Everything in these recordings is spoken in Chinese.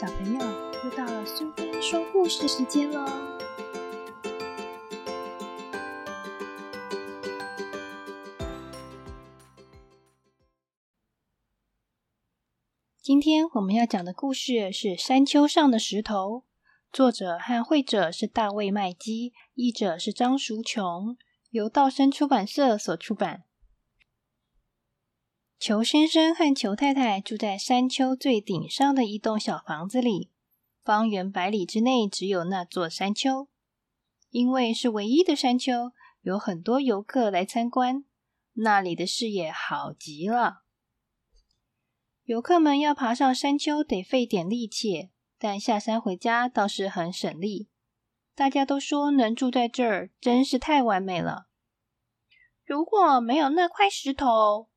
小朋友，又到了苏菲说故事时间喽！今天我们要讲的故事是《山丘上的石头》，作者和绘者是大卫·麦基，译者是张淑琼，由道生出版社所出版。裘先生和裘太太住在山丘最顶上的一栋小房子里，方圆百里之内只有那座山丘。因为是唯一的山丘，有很多游客来参观，那里的视野好极了。游客们要爬上山丘得费点力气，但下山回家倒是很省力。大家都说能住在这儿真是太完美了。如果没有那块石头，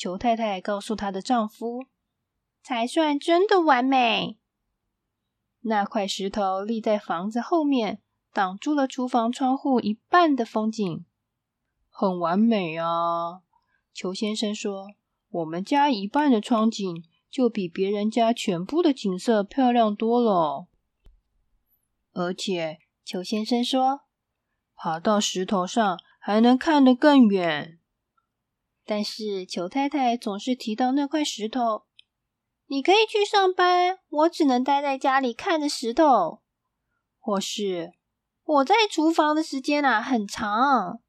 裘太太告诉她的丈夫：“才算真的完美。”那块石头立在房子后面，挡住了厨房窗户一半的风景，很完美啊。裘先生说：“我们家一半的窗景就比别人家全部的景色漂亮多了。”而且，裘先生说：“爬到石头上还能看得更远。”但是裘太太总是提到那块石头。你可以去上班，我只能待在家里看着石头。或是我在厨房的时间啊很长，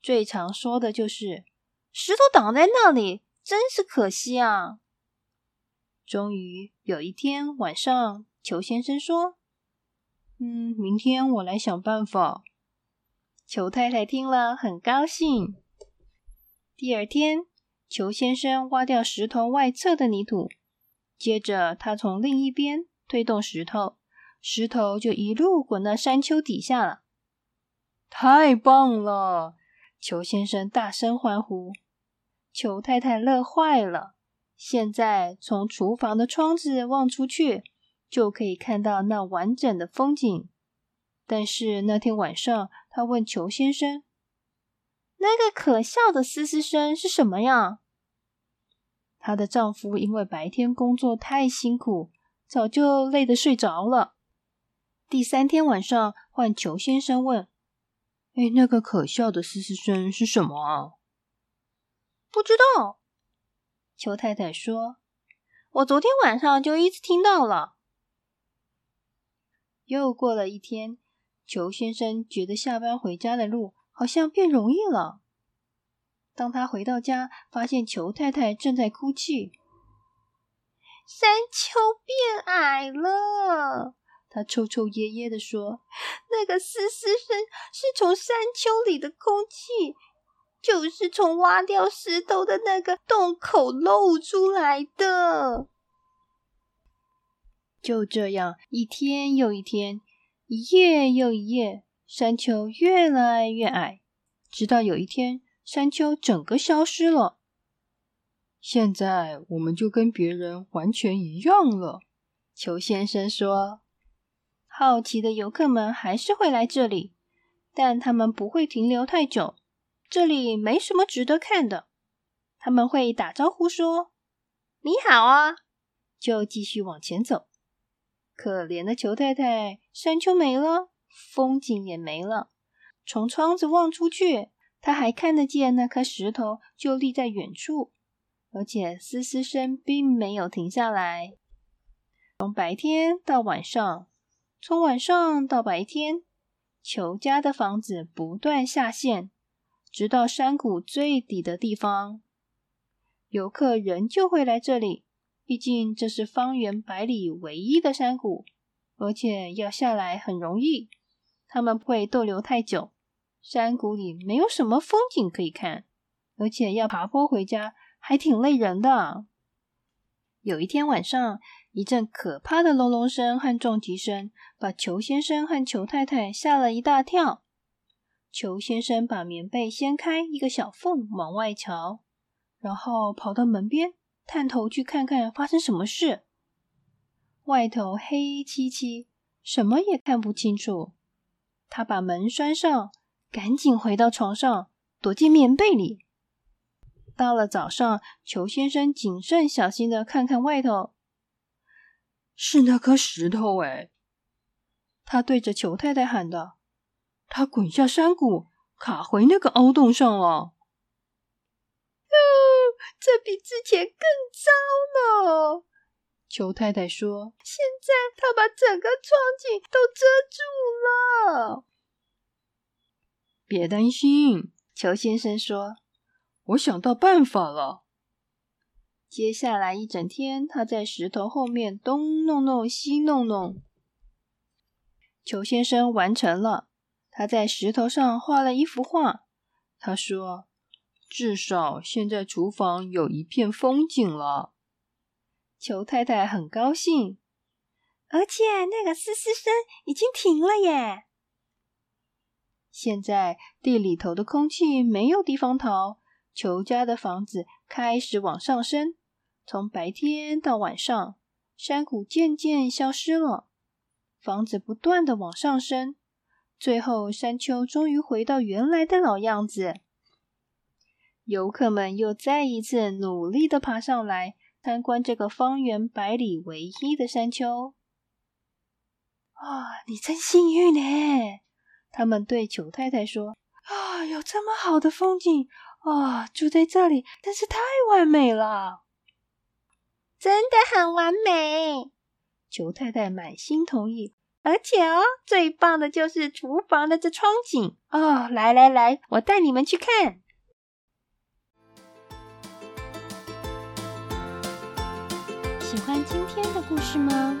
最常说的就是石头挡在那里，真是可惜啊。终于有一天晚上，裘先生说：“嗯，明天我来想办法。”裘太太听了很高兴。第二天，裘先生挖掉石头外侧的泥土，接着他从另一边推动石头，石头就一路滚到山丘底下了。太棒了！裘先生大声欢呼，裘太太乐坏了。现在从厨房的窗子望出去，就可以看到那完整的风景。但是那天晚上，他问裘先生。那个可笑的嘶嘶声是什么呀？她的丈夫因为白天工作太辛苦，早就累得睡着了。第三天晚上，换裘先生问：“哎，那个可笑的嘶嘶声是什么啊？”不知道。裘太太说：“我昨天晚上就一直听到了。”又过了一天，裘先生觉得下班回家的路。好像变容易了。当他回到家，发现裘太太正在哭泣。山丘变矮了，他抽抽噎噎的说：“那个嘶嘶声是从山丘里的空气，就是从挖掉石头的那个洞口漏出来的。”就这样，一天又一天，一夜又一夜。山丘越来越矮，直到有一天，山丘整个消失了。现在我们就跟别人完全一样了，裘先生说。好奇的游客们还是会来这里，但他们不会停留太久。这里没什么值得看的。他们会打招呼说：“你好啊！”就继续往前走。可怜的裘太太，山丘没了。风景也没了。从窗子望出去，他还看得见那颗石头就立在远处，而且嘶嘶声并没有停下来。从白天到晚上，从晚上到白天，裘家的房子不断下陷，直到山谷最底的地方。游客仍旧会来这里，毕竟这是方圆百里唯一的山谷，而且要下来很容易。他们不会逗留太久，山谷里没有什么风景可以看，而且要爬坡回家还挺累人的。有一天晚上，一阵可怕的隆隆声和撞击声把裘先生和裘太太吓了一大跳。裘先生把棉被掀开一个小缝往外瞧，然后跑到门边探头去看看发生什么事。外头黑漆漆，什么也看不清楚。他把门拴上，赶紧回到床上，躲进棉被里。到了早上，裘先生谨慎小心的看看外头，是那颗石头哎！他对着裘太太喊道：“他滚下山谷，卡回那个凹洞上了。”哦，这比之前更糟了。裘太太说：“现在他把整个窗景都遮住了。”别担心，裘先生说：“我想到办法了。”接下来一整天，他在石头后面东弄弄西弄弄。裘先生完成了，他在石头上画了一幅画。他说：“至少现在厨房有一片风景了。”裘太太很高兴，而且那个嘶嘶声已经停了耶。现在地里头的空气没有地方逃，裘家的房子开始往上升。从白天到晚上，山谷渐渐消失了，房子不断的往上升，最后山丘终于回到原来的老样子。游客们又再一次努力的爬上来参观这个方圆百里唯一的山丘。啊，你真幸运呢！他们对裘太太说：“啊，有这么好的风景啊，住在这里真是太完美了。”真的很完美，裘太太满心同意。而且哦，最棒的就是厨房的这窗景哦！来来来，我带你们去看。喜欢今天的故事吗？